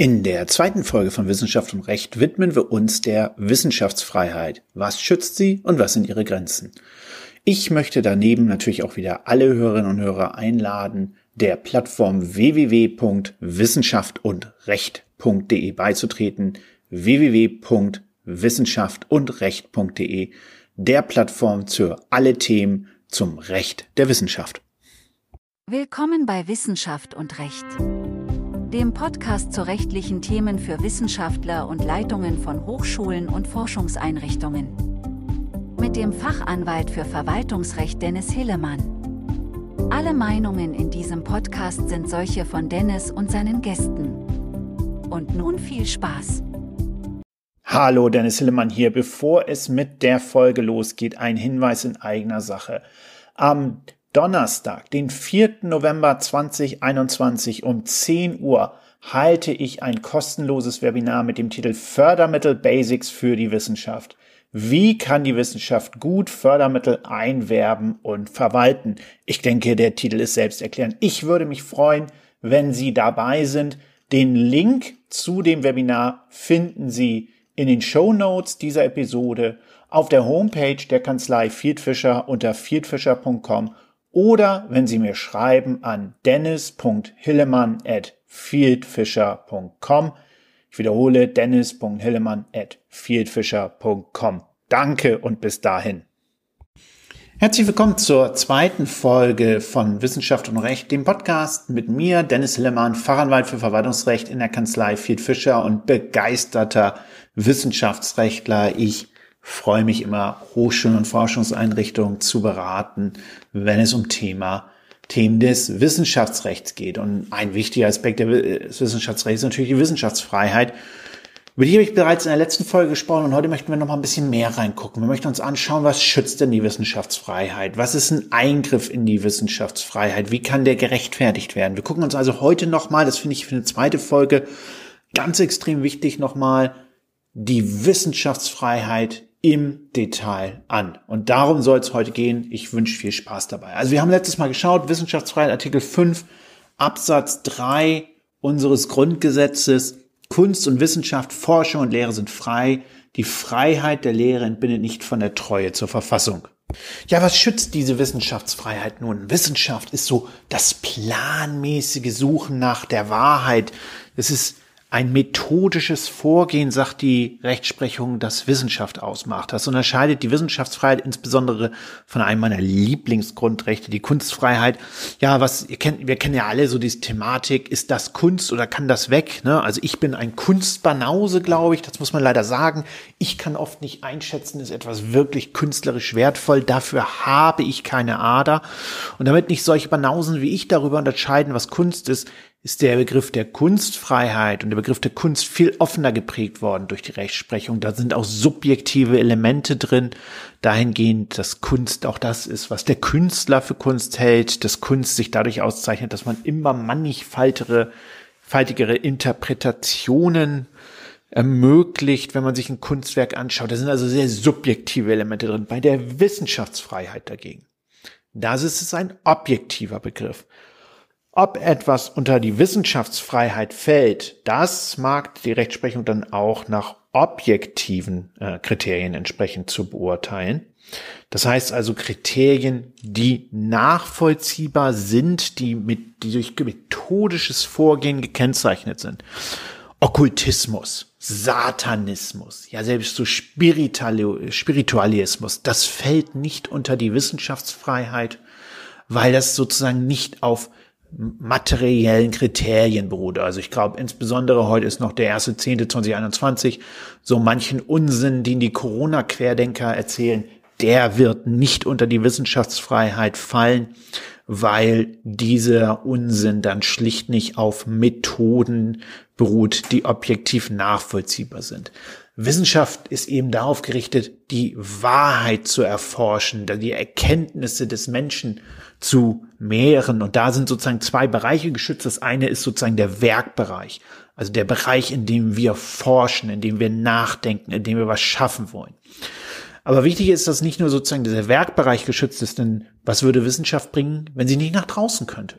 In der zweiten Folge von Wissenschaft und Recht widmen wir uns der Wissenschaftsfreiheit. Was schützt sie und was sind ihre Grenzen? Ich möchte daneben natürlich auch wieder alle Hörerinnen und Hörer einladen, der Plattform www.wissenschaftsundrecht.de beizutreten. www.wissenschaftsundrecht.de, der Plattform für alle Themen zum Recht der Wissenschaft. Willkommen bei Wissenschaft und Recht dem Podcast zu rechtlichen Themen für Wissenschaftler und Leitungen von Hochschulen und Forschungseinrichtungen. Mit dem Fachanwalt für Verwaltungsrecht Dennis Hillemann. Alle Meinungen in diesem Podcast sind solche von Dennis und seinen Gästen. Und nun viel Spaß. Hallo, Dennis Hillemann hier. Bevor es mit der Folge losgeht, ein Hinweis in eigener Sache. Am Donnerstag, den 4. November 2021 um 10 Uhr halte ich ein kostenloses Webinar mit dem Titel Fördermittel Basics für die Wissenschaft. Wie kann die Wissenschaft gut Fördermittel einwerben und verwalten? Ich denke, der Titel ist selbsterklärend. Ich würde mich freuen, wenn Sie dabei sind. Den Link zu dem Webinar finden Sie in den Show Notes dieser Episode auf der Homepage der Kanzlei Fieldfischer unter fieldfischer.com oder wenn Sie mir schreiben an dennis.hillemann at fieldfisher.com. Ich wiederhole dennis.hillemann at fieldfisher.com. Danke und bis dahin. Herzlich willkommen zur zweiten Folge von Wissenschaft und Recht, dem Podcast mit mir, Dennis Hillemann, Fachanwalt für Verwaltungsrecht in der Kanzlei Field Fischer und begeisterter Wissenschaftsrechtler. Ich freue mich immer, Hochschulen und Forschungseinrichtungen zu beraten, wenn es um Thema Themen des Wissenschaftsrechts geht. Und ein wichtiger Aspekt des Wissenschaftsrechts ist natürlich die Wissenschaftsfreiheit. Über die habe ich bereits in der letzten Folge gesprochen und heute möchten wir noch mal ein bisschen mehr reingucken. Wir möchten uns anschauen, was schützt denn die Wissenschaftsfreiheit? Was ist ein Eingriff in die Wissenschaftsfreiheit? Wie kann der gerechtfertigt werden? Wir gucken uns also heute noch mal, das finde ich für eine zweite Folge ganz extrem wichtig, noch mal die Wissenschaftsfreiheit im Detail an. Und darum soll es heute gehen. Ich wünsche viel Spaß dabei. Also wir haben letztes Mal geschaut, Wissenschaftsfreiheit, Artikel 5, Absatz 3 unseres Grundgesetzes. Kunst und Wissenschaft, Forschung und Lehre sind frei. Die Freiheit der Lehre entbindet nicht von der Treue zur Verfassung. Ja, was schützt diese Wissenschaftsfreiheit nun? Wissenschaft ist so das planmäßige Suchen nach der Wahrheit. Es ist ein methodisches Vorgehen, sagt die Rechtsprechung, das Wissenschaft ausmacht. Das unterscheidet die Wissenschaftsfreiheit insbesondere von einem meiner Lieblingsgrundrechte, die Kunstfreiheit. Ja, was ihr kennt, wir kennen ja alle so diese Thematik, ist das Kunst oder kann das weg? Ne? Also ich bin ein Kunstbanause, glaube ich, das muss man leider sagen. Ich kann oft nicht einschätzen, ist etwas wirklich künstlerisch wertvoll. Dafür habe ich keine Ader. Und damit nicht solche Banausen wie ich darüber unterscheiden, was Kunst ist, ist der Begriff der Kunstfreiheit und der Begriff der Kunst viel offener geprägt worden durch die Rechtsprechung. Da sind auch subjektive Elemente drin, dahingehend, dass Kunst auch das ist, was der Künstler für Kunst hält, dass Kunst sich dadurch auszeichnet, dass man immer mannigfaltigere faltigere Interpretationen ermöglicht, wenn man sich ein Kunstwerk anschaut. Da sind also sehr subjektive Elemente drin. Bei der Wissenschaftsfreiheit dagegen, das ist ein objektiver Begriff. Ob etwas unter die Wissenschaftsfreiheit fällt, das mag die Rechtsprechung dann auch nach objektiven äh, Kriterien entsprechend zu beurteilen. Das heißt also Kriterien, die nachvollziehbar sind, die, mit, die durch methodisches Vorgehen gekennzeichnet sind. Okkultismus, Satanismus, ja selbst so Spiritualismus, das fällt nicht unter die Wissenschaftsfreiheit, weil das sozusagen nicht auf materiellen Kriterien beruht. Also ich glaube, insbesondere heute ist noch der erste Zehnte 2021 so manchen Unsinn, den die Corona-Querdenker erzählen, der wird nicht unter die Wissenschaftsfreiheit fallen, weil dieser Unsinn dann schlicht nicht auf Methoden beruht, die objektiv nachvollziehbar sind. Wissenschaft ist eben darauf gerichtet, die Wahrheit zu erforschen, die Erkenntnisse des Menschen zu mehren. Und da sind sozusagen zwei Bereiche geschützt. Das eine ist sozusagen der Werkbereich, also der Bereich, in dem wir forschen, in dem wir nachdenken, in dem wir was schaffen wollen. Aber wichtig ist, dass nicht nur sozusagen dieser Werkbereich geschützt ist, denn was würde Wissenschaft bringen, wenn sie nicht nach draußen könnte?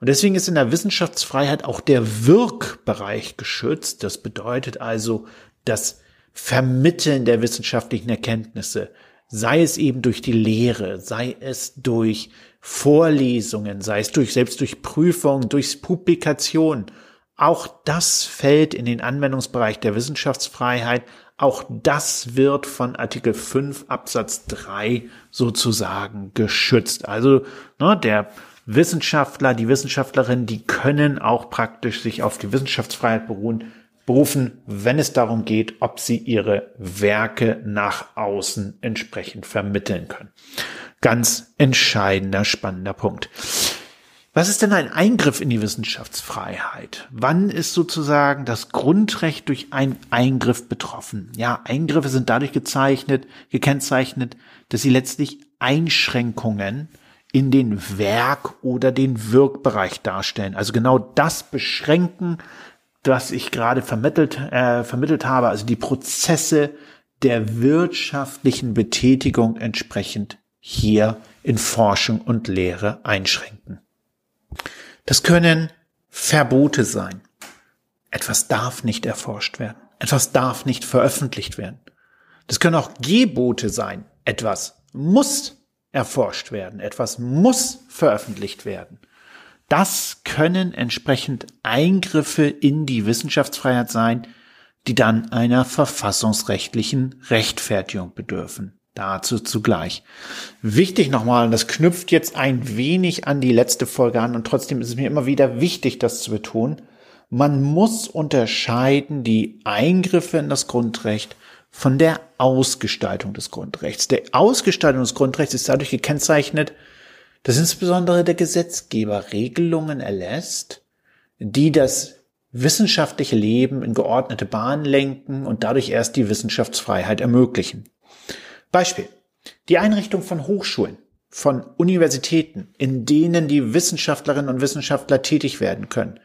Und deswegen ist in der Wissenschaftsfreiheit auch der Wirkbereich geschützt. Das bedeutet also das Vermitteln der wissenschaftlichen Erkenntnisse, sei es eben durch die Lehre, sei es durch Vorlesungen, sei es durch, selbst durch Prüfungen, durch Publikation. Auch das fällt in den Anwendungsbereich der Wissenschaftsfreiheit. Auch das wird von Artikel 5 Absatz 3 sozusagen geschützt. Also ne, der Wissenschaftler, die Wissenschaftlerin, die können auch praktisch sich auf die Wissenschaftsfreiheit beruhen, berufen, wenn es darum geht, ob sie ihre Werke nach außen entsprechend vermitteln können. Ganz entscheidender, spannender Punkt. Was ist denn ein Eingriff in die Wissenschaftsfreiheit? Wann ist sozusagen das Grundrecht durch einen Eingriff betroffen? Ja, Eingriffe sind dadurch gezeichnet, gekennzeichnet, dass sie letztlich Einschränkungen in den Werk- oder den Wirkbereich darstellen. Also genau das beschränken, was ich gerade vermittelt, äh, vermittelt habe, also die Prozesse der wirtschaftlichen Betätigung entsprechend hier in Forschung und Lehre einschränken. Das können Verbote sein. Etwas darf nicht erforscht werden. Etwas darf nicht veröffentlicht werden. Das können auch Gebote sein. Etwas muss erforscht werden. Etwas muss veröffentlicht werden. Das können entsprechend Eingriffe in die Wissenschaftsfreiheit sein, die dann einer verfassungsrechtlichen Rechtfertigung bedürfen. Dazu zugleich. Wichtig nochmal, und das knüpft jetzt ein wenig an die letzte Folge an und trotzdem ist es mir immer wieder wichtig, das zu betonen. Man muss unterscheiden die Eingriffe in das Grundrecht von der Ausgestaltung des Grundrechts. Der Ausgestaltung des Grundrechts ist dadurch gekennzeichnet, dass insbesondere der Gesetzgeber Regelungen erlässt, die das wissenschaftliche Leben in geordnete Bahnen lenken und dadurch erst die Wissenschaftsfreiheit ermöglichen. Beispiel. Die Einrichtung von Hochschulen, von Universitäten, in denen die Wissenschaftlerinnen und Wissenschaftler tätig werden können.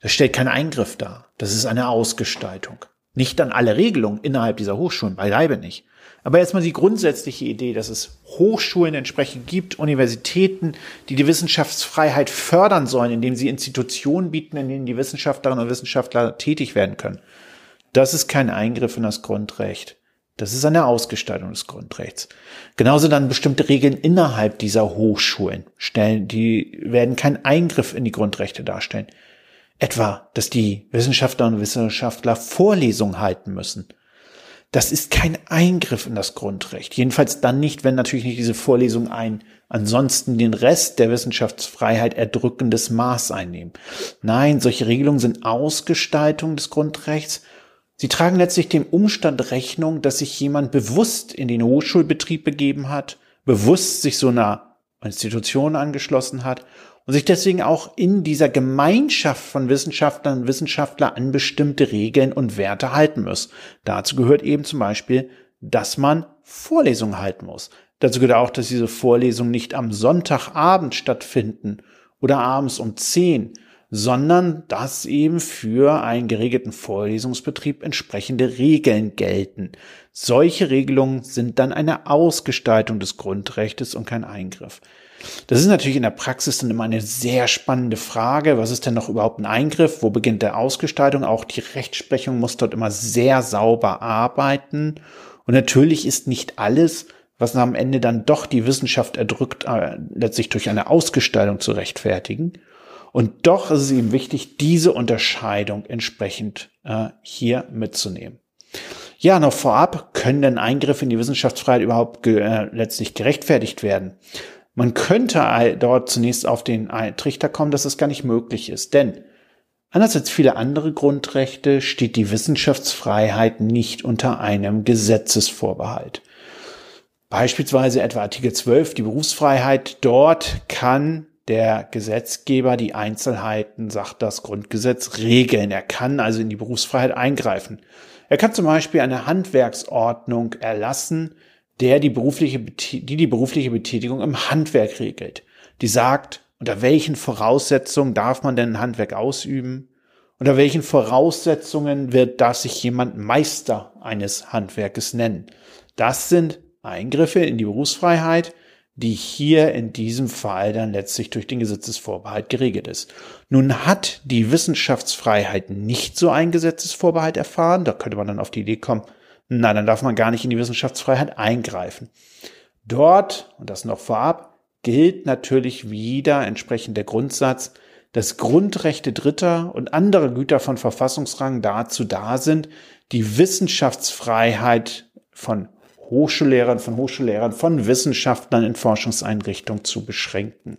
Das stellt keinen Eingriff dar. Das ist eine Ausgestaltung. Nicht an alle Regelungen innerhalb dieser Hochschulen, beileibe nicht. Aber erstmal die grundsätzliche Idee, dass es Hochschulen entsprechend gibt, Universitäten, die die Wissenschaftsfreiheit fördern sollen, indem sie Institutionen bieten, in denen die Wissenschaftlerinnen und Wissenschaftler tätig werden können. Das ist kein Eingriff in das Grundrecht. Das ist eine Ausgestaltung des Grundrechts. Genauso dann bestimmte Regeln innerhalb dieser Hochschulen stellen, die werden keinen Eingriff in die Grundrechte darstellen. Etwa, dass die Wissenschaftlerinnen und Wissenschaftler Vorlesungen halten müssen. Das ist kein Eingriff in das Grundrecht. Jedenfalls dann nicht, wenn natürlich nicht diese Vorlesungen ein ansonsten den Rest der Wissenschaftsfreiheit erdrückendes Maß einnehmen. Nein, solche Regelungen sind Ausgestaltung des Grundrechts Sie tragen letztlich dem Umstand Rechnung, dass sich jemand bewusst in den Hochschulbetrieb begeben hat, bewusst sich so einer Institution angeschlossen hat und sich deswegen auch in dieser Gemeinschaft von Wissenschaftlern und Wissenschaftler an bestimmte Regeln und Werte halten muss. Dazu gehört eben zum Beispiel, dass man Vorlesungen halten muss. Dazu gehört auch, dass diese Vorlesungen nicht am Sonntagabend stattfinden oder abends um zehn, sondern dass eben für einen geregelten Vorlesungsbetrieb entsprechende Regeln gelten. Solche Regelungen sind dann eine Ausgestaltung des Grundrechtes und kein Eingriff. Das ist natürlich in der Praxis dann immer eine sehr spannende Frage. Was ist denn noch überhaupt ein Eingriff? Wo beginnt der Ausgestaltung? Auch die Rechtsprechung muss dort immer sehr sauber arbeiten. Und natürlich ist nicht alles, was am Ende dann doch die Wissenschaft erdrückt, äh, letztlich durch eine Ausgestaltung zu rechtfertigen. Und doch ist es ihm wichtig, diese Unterscheidung entsprechend äh, hier mitzunehmen. Ja, noch vorab, können denn Eingriffe in die Wissenschaftsfreiheit überhaupt ge äh, letztlich gerechtfertigt werden? Man könnte dort zunächst auf den Trichter kommen, dass es gar nicht möglich ist. Denn anders als viele andere Grundrechte steht die Wissenschaftsfreiheit nicht unter einem Gesetzesvorbehalt. Beispielsweise etwa Artikel 12, die Berufsfreiheit. Dort kann der Gesetzgeber die Einzelheiten, sagt das Grundgesetz, regeln. Er kann also in die Berufsfreiheit eingreifen. Er kann zum Beispiel eine Handwerksordnung erlassen, der die berufliche, die die berufliche Betätigung im Handwerk regelt. Die sagt, unter welchen Voraussetzungen darf man denn ein Handwerk ausüben? Unter welchen Voraussetzungen wird, darf sich jemand Meister eines Handwerkes nennen? Das sind Eingriffe in die Berufsfreiheit, die hier in diesem Fall dann letztlich durch den Gesetzesvorbehalt geregelt ist. Nun hat die Wissenschaftsfreiheit nicht so einen Gesetzesvorbehalt erfahren. Da könnte man dann auf die Idee kommen, na, dann darf man gar nicht in die Wissenschaftsfreiheit eingreifen. Dort, und das noch vorab, gilt natürlich wieder entsprechend der Grundsatz, dass Grundrechte Dritter und andere Güter von Verfassungsrang dazu da sind, die Wissenschaftsfreiheit von Hochschullehrern, von Hochschullehrern, von Wissenschaftlern in Forschungseinrichtungen zu beschränken.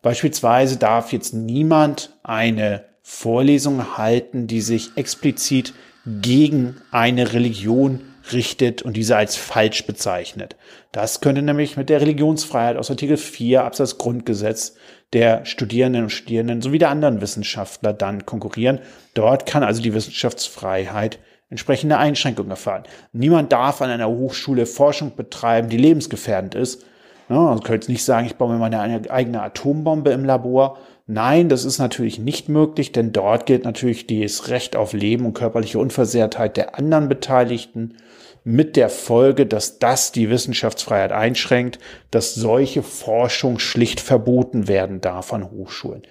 Beispielsweise darf jetzt niemand eine Vorlesung halten, die sich explizit gegen eine Religion richtet und diese als falsch bezeichnet. Das könnte nämlich mit der Religionsfreiheit aus Artikel 4 Absatz Grundgesetz der Studierenden und Studierenden sowie der anderen Wissenschaftler dann konkurrieren. Dort kann also die Wissenschaftsfreiheit entsprechende Einschränkungen erfahren. Niemand darf an einer Hochschule Forschung betreiben, die lebensgefährdend ist. Ja, also könnt nicht sagen, ich baue mir meine eigene Atombombe im Labor. Nein, das ist natürlich nicht möglich, denn dort gilt natürlich das Recht auf Leben und körperliche Unversehrtheit der anderen Beteiligten mit der Folge, dass das die Wissenschaftsfreiheit einschränkt, dass solche Forschung schlicht verboten werden darf an Hochschulen.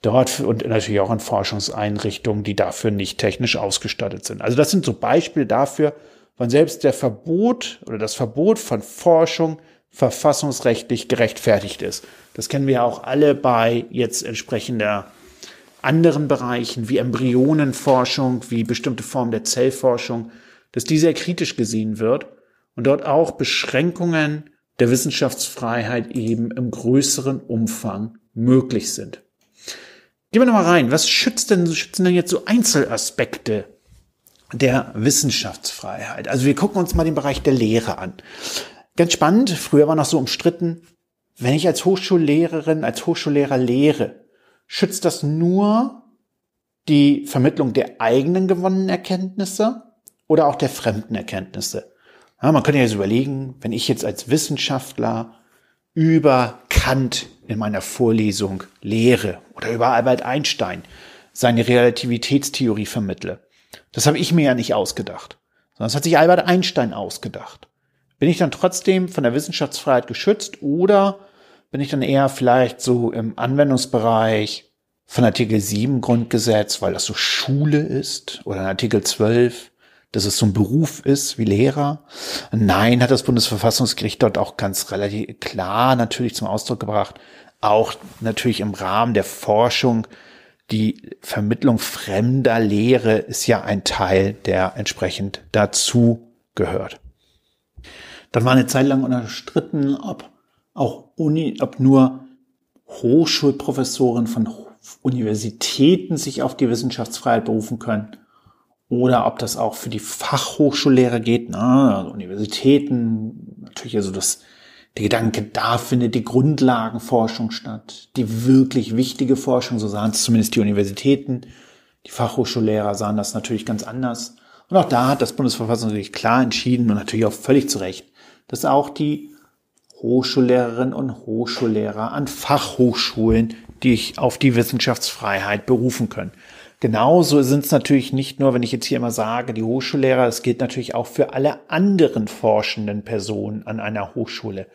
Dort und natürlich auch an Forschungseinrichtungen, die dafür nicht technisch ausgestattet sind. Also das sind so Beispiele dafür, wann selbst der Verbot oder das Verbot von Forschung verfassungsrechtlich gerechtfertigt ist. Das kennen wir auch alle bei jetzt entsprechender anderen Bereichen wie Embryonenforschung, wie bestimmte Formen der Zellforschung, dass die sehr kritisch gesehen wird und dort auch Beschränkungen der Wissenschaftsfreiheit eben im größeren Umfang möglich sind. Gehen wir nochmal rein. Was schützt denn, schützen denn jetzt so Einzelaspekte der Wissenschaftsfreiheit? Also wir gucken uns mal den Bereich der Lehre an. Ganz spannend. Früher war noch so umstritten, wenn ich als Hochschullehrerin, als Hochschullehrer lehre, schützt das nur die Vermittlung der eigenen gewonnenen Erkenntnisse oder auch der fremden Erkenntnisse. Ja, man könnte ja jetzt überlegen, wenn ich jetzt als Wissenschaftler über Kant in meiner Vorlesung lehre oder über Albert Einstein seine Relativitätstheorie vermittle. Das habe ich mir ja nicht ausgedacht, sondern das hat sich Albert Einstein ausgedacht. Bin ich dann trotzdem von der Wissenschaftsfreiheit geschützt oder bin ich dann eher vielleicht so im Anwendungsbereich von Artikel 7 Grundgesetz, weil das so Schule ist oder Artikel 12 dass es so ein Beruf ist wie Lehrer. Nein, hat das Bundesverfassungsgericht dort auch ganz relativ klar natürlich zum Ausdruck gebracht. Auch natürlich im Rahmen der Forschung. Die Vermittlung fremder Lehre ist ja ein Teil, der entsprechend dazu gehört. Dann war eine Zeit lang unterstritten, ob auch Uni, ob nur Hochschulprofessoren von Universitäten sich auf die Wissenschaftsfreiheit berufen können oder ob das auch für die Fachhochschullehrer geht, ne? also Universitäten, natürlich also das, der Gedanke, da findet die Grundlagenforschung statt, die wirklich wichtige Forschung, so sahen es zumindest die Universitäten. Die Fachhochschullehrer sahen das natürlich ganz anders. Und auch da hat das Bundesverfassungsgericht klar entschieden und natürlich auch völlig zu Recht, dass auch die Hochschullehrerinnen und Hochschullehrer an Fachhochschulen, die sich auf die Wissenschaftsfreiheit berufen können. Genauso sind es natürlich nicht nur, wenn ich jetzt hier immer sage, die Hochschullehrer, es gilt natürlich auch für alle anderen forschenden Personen an einer Hochschule.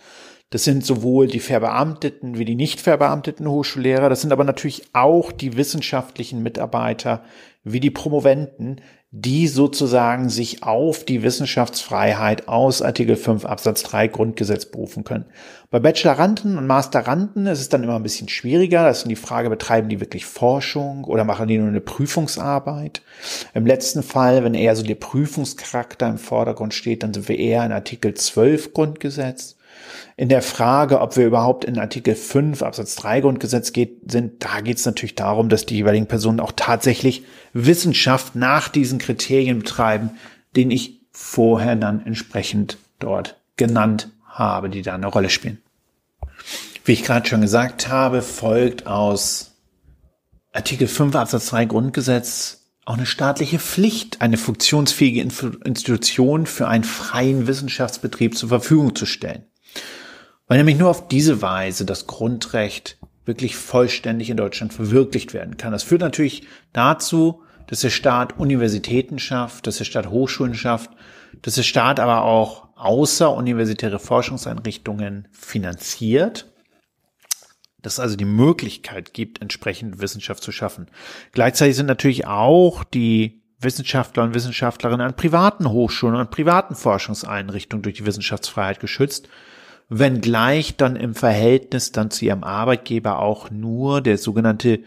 Das sind sowohl die verbeamteten wie die nicht verbeamteten Hochschullehrer. Das sind aber natürlich auch die wissenschaftlichen Mitarbeiter wie die Promoventen, die sozusagen sich auf die Wissenschaftsfreiheit aus Artikel 5 Absatz 3 Grundgesetz berufen können. Bei Bacheloranten und Masteranten ist es dann immer ein bisschen schwieriger. Das ist die Frage, betreiben die wirklich Forschung oder machen die nur eine Prüfungsarbeit? Im letzten Fall, wenn eher so der Prüfungscharakter im Vordergrund steht, dann sind wir eher in Artikel 12 Grundgesetz. In der Frage, ob wir überhaupt in Artikel 5 Absatz 3 Grundgesetz geht, sind, da geht es natürlich darum, dass die jeweiligen Personen auch tatsächlich Wissenschaft nach diesen Kriterien betreiben, den ich vorher dann entsprechend dort genannt habe, die da eine Rolle spielen. Wie ich gerade schon gesagt habe, folgt aus Artikel 5 Absatz 3 Grundgesetz auch eine staatliche Pflicht, eine funktionsfähige Institution für einen freien Wissenschaftsbetrieb zur Verfügung zu stellen. Weil nämlich nur auf diese Weise das Grundrecht wirklich vollständig in Deutschland verwirklicht werden kann. Das führt natürlich dazu, dass der Staat Universitäten schafft, dass der Staat Hochschulen schafft, dass der Staat aber auch außeruniversitäre Forschungseinrichtungen finanziert, dass es also die Möglichkeit gibt, entsprechend Wissenschaft zu schaffen. Gleichzeitig sind natürlich auch die Wissenschaftler und Wissenschaftlerinnen an privaten Hochschulen und privaten Forschungseinrichtungen durch die Wissenschaftsfreiheit geschützt, wenngleich dann im Verhältnis dann zu ihrem Arbeitgeber auch nur der sogenannte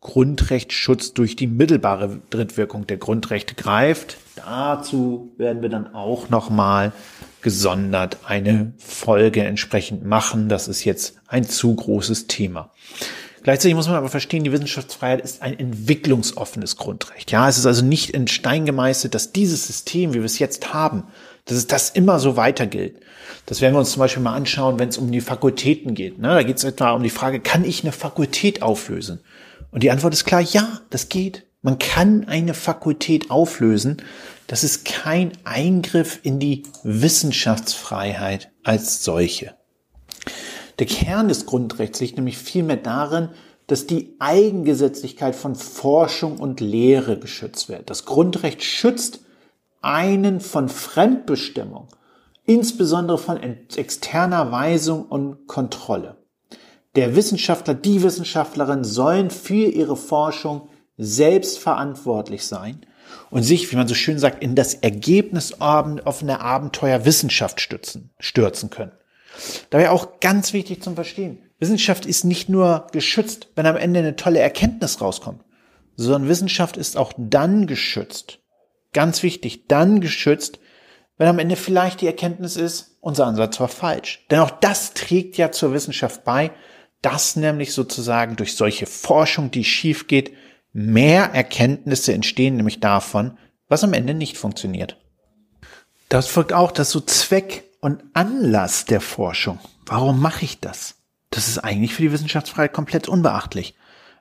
Grundrechtsschutz durch die mittelbare Drittwirkung der Grundrechte greift. Dazu werden wir dann auch nochmal gesondert eine Folge entsprechend machen. Das ist jetzt ein zu großes Thema. Gleichzeitig muss man aber verstehen, die Wissenschaftsfreiheit ist ein entwicklungsoffenes Grundrecht. Ja, es ist also nicht in Stein gemeißelt, dass dieses System, wie wir es jetzt haben, dass es das immer so weiter gilt. Das werden wir uns zum Beispiel mal anschauen, wenn es um die Fakultäten geht. Ne? Da geht es etwa um die Frage, kann ich eine Fakultät auflösen? Und die Antwort ist klar, ja, das geht. Man kann eine Fakultät auflösen. Das ist kein Eingriff in die Wissenschaftsfreiheit als solche. Der Kern des Grundrechts liegt nämlich vielmehr darin, dass die Eigengesetzlichkeit von Forschung und Lehre geschützt wird. Das Grundrecht schützt einen von Fremdbestimmung, insbesondere von externer Weisung und Kontrolle der Wissenschaftler, die Wissenschaftlerin sollen für ihre Forschung selbst verantwortlich sein und sich, wie man so schön sagt, in das Ergebnis offener Abenteuer Wissenschaft stützen, stürzen können. Dabei auch ganz wichtig zum Verstehen. Wissenschaft ist nicht nur geschützt, wenn am Ende eine tolle Erkenntnis rauskommt, sondern Wissenschaft ist auch dann geschützt. Ganz wichtig, dann geschützt, wenn am Ende vielleicht die Erkenntnis ist, unser Ansatz war falsch. Denn auch das trägt ja zur Wissenschaft bei, dass nämlich sozusagen durch solche Forschung, die schief geht, mehr Erkenntnisse entstehen, nämlich davon, was am Ende nicht funktioniert. Das folgt auch, dass so Zweck und Anlass der Forschung. Warum mache ich das? Das ist eigentlich für die Wissenschaftsfreiheit komplett unbeachtlich.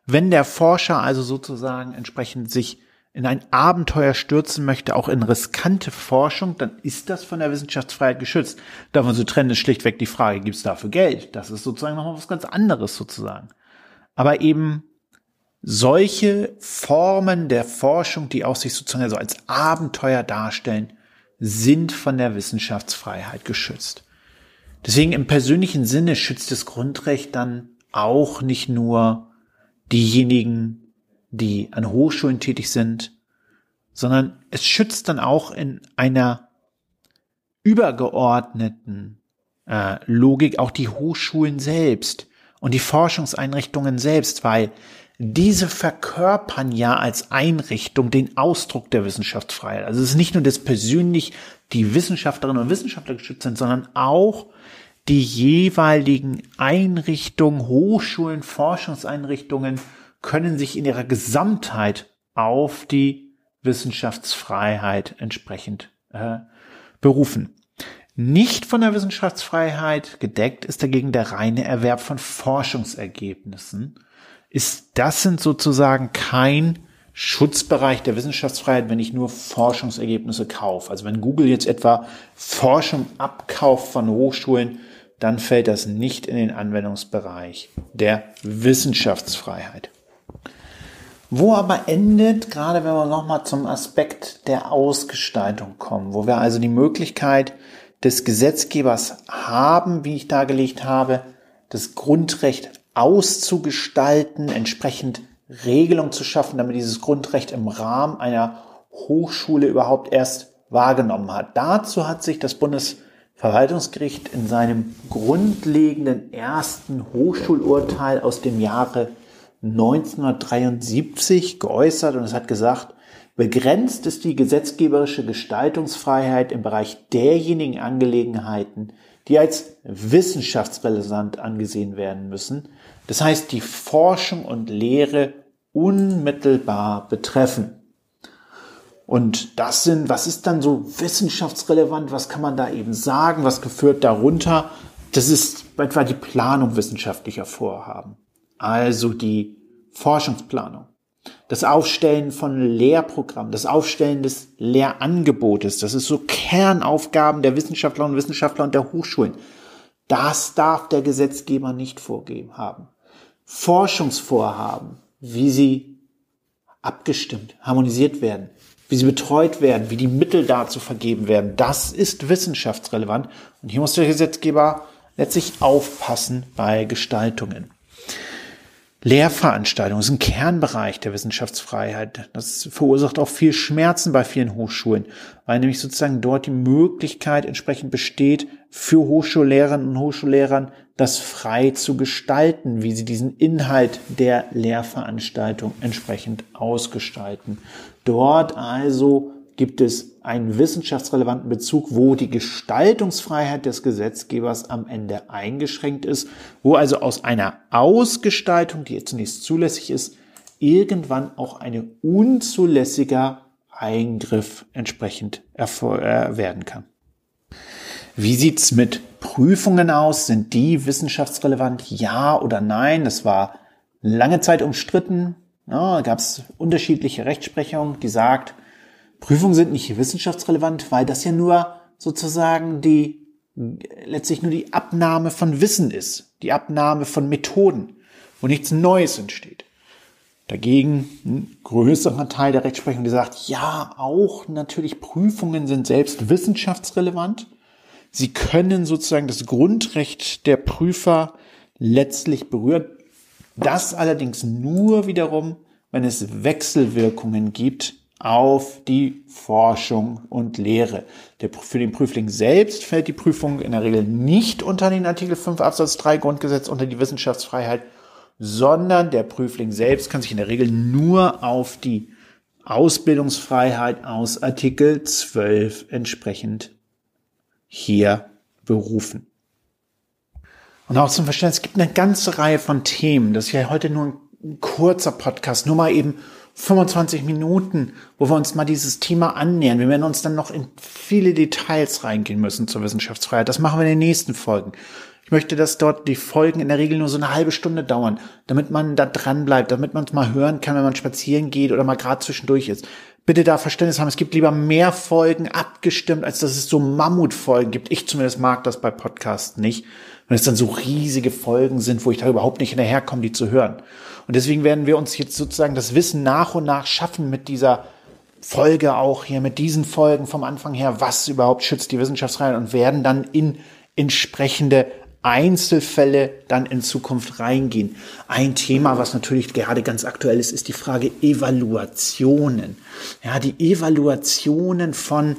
Wenn der Forscher also sozusagen entsprechend sich in ein Abenteuer stürzen möchte, auch in riskante Forschung, dann ist das von der Wissenschaftsfreiheit geschützt. Davon zu trennen ist schlichtweg die Frage, gibt es dafür Geld? Das ist sozusagen nochmal was ganz anderes sozusagen. Aber eben solche Formen der Forschung, die auch sich sozusagen also als Abenteuer darstellen, sind von der Wissenschaftsfreiheit geschützt. Deswegen im persönlichen Sinne schützt das Grundrecht dann auch nicht nur diejenigen, die an Hochschulen tätig sind, sondern es schützt dann auch in einer übergeordneten äh, Logik auch die Hochschulen selbst und die Forschungseinrichtungen selbst, weil diese verkörpern ja als Einrichtung den Ausdruck der Wissenschaftsfreiheit. Also es ist nicht nur, dass persönlich die Wissenschaftlerinnen und Wissenschaftler geschützt sind, sondern auch die jeweiligen Einrichtungen, Hochschulen, Forschungseinrichtungen können sich in ihrer Gesamtheit auf die Wissenschaftsfreiheit entsprechend äh, berufen. Nicht von der Wissenschaftsfreiheit gedeckt ist dagegen der reine Erwerb von Forschungsergebnissen. Ist das sind sozusagen kein Schutzbereich der Wissenschaftsfreiheit, wenn ich nur Forschungsergebnisse kaufe. Also wenn Google jetzt etwa Forschung abkauft von Hochschulen, dann fällt das nicht in den Anwendungsbereich der Wissenschaftsfreiheit. Wo aber endet, gerade wenn wir nochmal zum Aspekt der Ausgestaltung kommen, wo wir also die Möglichkeit des Gesetzgebers haben, wie ich dargelegt habe, das Grundrecht auszugestalten, entsprechend Regelung zu schaffen, damit dieses Grundrecht im Rahmen einer Hochschule überhaupt erst wahrgenommen hat. Dazu hat sich das Bundesverwaltungsgericht in seinem grundlegenden ersten Hochschulurteil aus dem Jahre 1973 geäußert und es hat gesagt, begrenzt ist die gesetzgeberische Gestaltungsfreiheit im Bereich derjenigen Angelegenheiten, die als wissenschaftsrelevant angesehen werden müssen, das heißt die Forschung und Lehre unmittelbar betreffen. Und das sind, was ist dann so wissenschaftsrelevant, was kann man da eben sagen, was geführt darunter? Das ist etwa die Planung wissenschaftlicher Vorhaben also die Forschungsplanung, das Aufstellen von Lehrprogrammen, das Aufstellen des Lehrangebotes, das ist so Kernaufgaben der Wissenschaftlerinnen und Wissenschaftler und der Hochschulen. Das darf der Gesetzgeber nicht vorgeben haben. Forschungsvorhaben, wie sie abgestimmt, harmonisiert werden, wie sie betreut werden, wie die Mittel dazu vergeben werden, das ist wissenschaftsrelevant. Und hier muss der Gesetzgeber letztlich aufpassen bei Gestaltungen. Lehrveranstaltungen ist ein Kernbereich der Wissenschaftsfreiheit. Das verursacht auch viel Schmerzen bei vielen Hochschulen, weil nämlich sozusagen dort die Möglichkeit entsprechend besteht, für Hochschullehrerinnen und Hochschullehrern das frei zu gestalten, wie sie diesen Inhalt der Lehrveranstaltung entsprechend ausgestalten. Dort also gibt es einen wissenschaftsrelevanten Bezug, wo die Gestaltungsfreiheit des Gesetzgebers am Ende eingeschränkt ist, wo also aus einer Ausgestaltung, die zunächst zulässig ist, irgendwann auch eine unzulässiger Eingriff entsprechend äh, werden kann. Wie sieht's mit Prüfungen aus? Sind die wissenschaftsrelevant? Ja oder nein? Das war lange Zeit umstritten. Ja, da gab es unterschiedliche Rechtsprechungen, die sagt, Prüfungen sind nicht wissenschaftsrelevant, weil das ja nur sozusagen die, letztlich nur die Abnahme von Wissen ist, die Abnahme von Methoden, wo nichts Neues entsteht. Dagegen ein größerer Teil der Rechtsprechung, die sagt, ja, auch natürlich Prüfungen sind selbst wissenschaftsrelevant. Sie können sozusagen das Grundrecht der Prüfer letztlich berühren. Das allerdings nur wiederum, wenn es Wechselwirkungen gibt auf die Forschung und Lehre. Der, für den Prüfling selbst fällt die Prüfung in der Regel nicht unter den Artikel 5 Absatz 3 Grundgesetz unter die Wissenschaftsfreiheit, sondern der Prüfling selbst kann sich in der Regel nur auf die Ausbildungsfreiheit aus Artikel 12 entsprechend hier berufen. Und auch zum Verständnis, es gibt eine ganze Reihe von Themen. Das ist ja heute nur ein kurzer Podcast, nur mal eben 25 Minuten, wo wir uns mal dieses Thema annähern. Wir werden uns dann noch in viele Details reingehen müssen zur Wissenschaftsfreiheit. Das machen wir in den nächsten Folgen. Ich möchte, dass dort die Folgen in der Regel nur so eine halbe Stunde dauern, damit man da dran bleibt, damit man es mal hören kann, wenn man spazieren geht oder mal gerade zwischendurch ist. Bitte da Verständnis haben, es gibt lieber mehr Folgen abgestimmt, als dass es so Mammutfolgen gibt. Ich zumindest mag das bei Podcasts nicht, wenn es dann so riesige Folgen sind, wo ich da überhaupt nicht hinterherkomme, die zu hören. Und deswegen werden wir uns jetzt sozusagen das Wissen nach und nach schaffen mit dieser Folge auch hier, mit diesen Folgen vom Anfang her, was überhaupt schützt die Wissenschaftsfreiheit und werden dann in entsprechende Einzelfälle dann in Zukunft reingehen. Ein Thema, was natürlich gerade ganz aktuell ist, ist die Frage Evaluationen. Ja, die Evaluationen von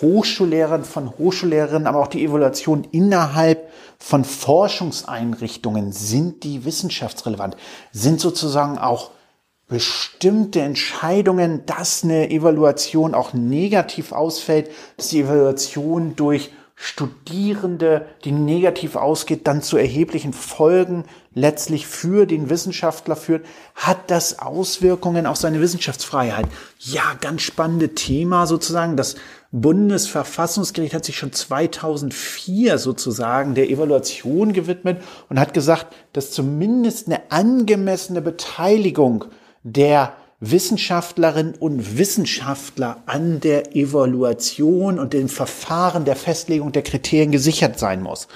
Hochschullehrern, von Hochschullehrerinnen, aber auch die Evaluation innerhalb von Forschungseinrichtungen, sind die wissenschaftsrelevant? Sind sozusagen auch bestimmte Entscheidungen, dass eine Evaluation auch negativ ausfällt, dass die Evaluation durch Studierende, die negativ ausgeht, dann zu erheblichen Folgen letztlich für den Wissenschaftler führt, hat das Auswirkungen auf seine Wissenschaftsfreiheit. Ja, ganz spannende Thema sozusagen. Das Bundesverfassungsgericht hat sich schon 2004 sozusagen der Evaluation gewidmet und hat gesagt, dass zumindest eine angemessene Beteiligung der Wissenschaftlerinnen und Wissenschaftler an der Evaluation und dem Verfahren der Festlegung der Kriterien gesichert sein muss,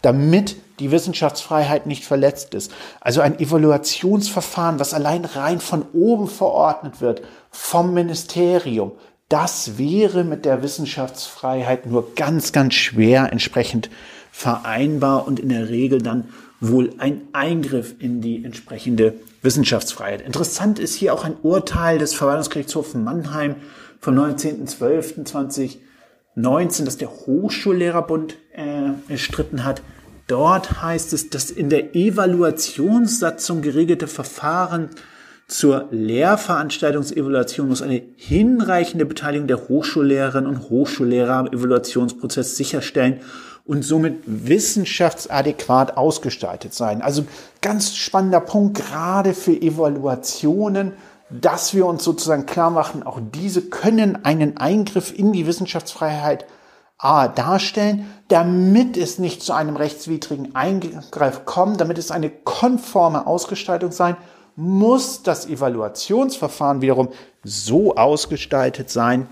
damit die Wissenschaftsfreiheit nicht verletzt ist. Also ein Evaluationsverfahren, was allein rein von oben verordnet wird, vom Ministerium, das wäre mit der Wissenschaftsfreiheit nur ganz, ganz schwer entsprechend vereinbar und in der Regel dann wohl ein Eingriff in die entsprechende Wissenschaftsfreiheit. Interessant ist hier auch ein Urteil des Verwaltungsgerichtshofs Mannheim vom 19.12.2019, das der Hochschullehrerbund äh, erstritten hat. Dort heißt es, dass in der Evaluationssatzung geregelte Verfahren zur Lehrveranstaltungsevaluation muss eine hinreichende Beteiligung der Hochschullehrerinnen und Hochschullehrer am Evaluationsprozess sicherstellen und somit wissenschaftsadäquat ausgestaltet sein. Also ganz spannender Punkt, gerade für Evaluationen, dass wir uns sozusagen klar machen, auch diese können einen Eingriff in die Wissenschaftsfreiheit A, darstellen, damit es nicht zu einem rechtswidrigen Eingriff kommt, damit es eine konforme Ausgestaltung sein, muss das Evaluationsverfahren wiederum so ausgestaltet sein,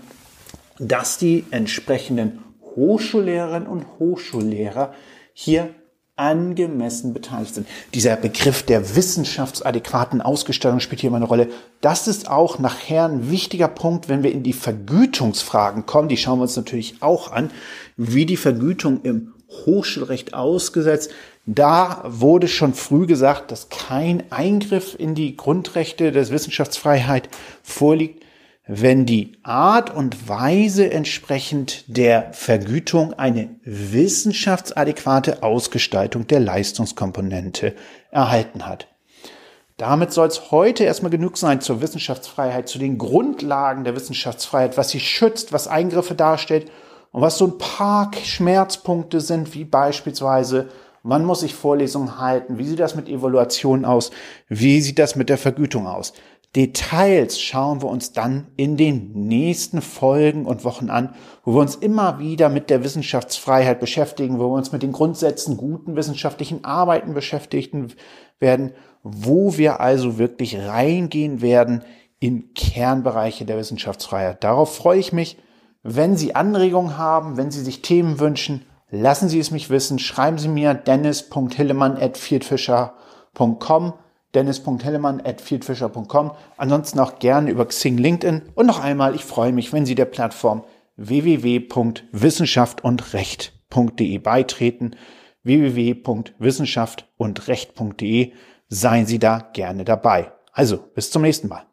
dass die entsprechenden Hochschullehrerinnen und Hochschullehrer hier angemessen beteiligt sind. Dieser Begriff der wissenschaftsadäquaten Ausgestaltung spielt hier immer eine Rolle. Das ist auch nachher ein wichtiger Punkt, wenn wir in die Vergütungsfragen kommen. Die schauen wir uns natürlich auch an, wie die Vergütung im Hochschulrecht ausgesetzt. Da wurde schon früh gesagt, dass kein Eingriff in die Grundrechte der Wissenschaftsfreiheit vorliegt wenn die Art und Weise entsprechend der Vergütung eine wissenschaftsadäquate Ausgestaltung der Leistungskomponente erhalten hat. Damit soll es heute erstmal genug sein zur Wissenschaftsfreiheit, zu den Grundlagen der Wissenschaftsfreiheit, was sie schützt, was Eingriffe darstellt und was so ein paar Schmerzpunkte sind, wie beispielsweise, wann muss ich Vorlesungen halten, wie sieht das mit Evaluation aus, wie sieht das mit der Vergütung aus. Details schauen wir uns dann in den nächsten Folgen und Wochen an, wo wir uns immer wieder mit der Wissenschaftsfreiheit beschäftigen, wo wir uns mit den Grundsätzen guten wissenschaftlichen Arbeiten beschäftigen werden, wo wir also wirklich reingehen werden in Kernbereiche der Wissenschaftsfreiheit. Darauf freue ich mich. Wenn Sie Anregungen haben, wenn Sie sich Themen wünschen, lassen Sie es mich wissen. Schreiben Sie mir dennis.hillemann.fieldfischer.com dennis.hellemann.fieldfisher.com. Ansonsten auch gerne über Xing LinkedIn. Und noch einmal, ich freue mich, wenn Sie der Plattform www.wissenschaftsundrecht.de beitreten. www.wissenschaftsundrecht.de seien Sie da gerne dabei. Also, bis zum nächsten Mal.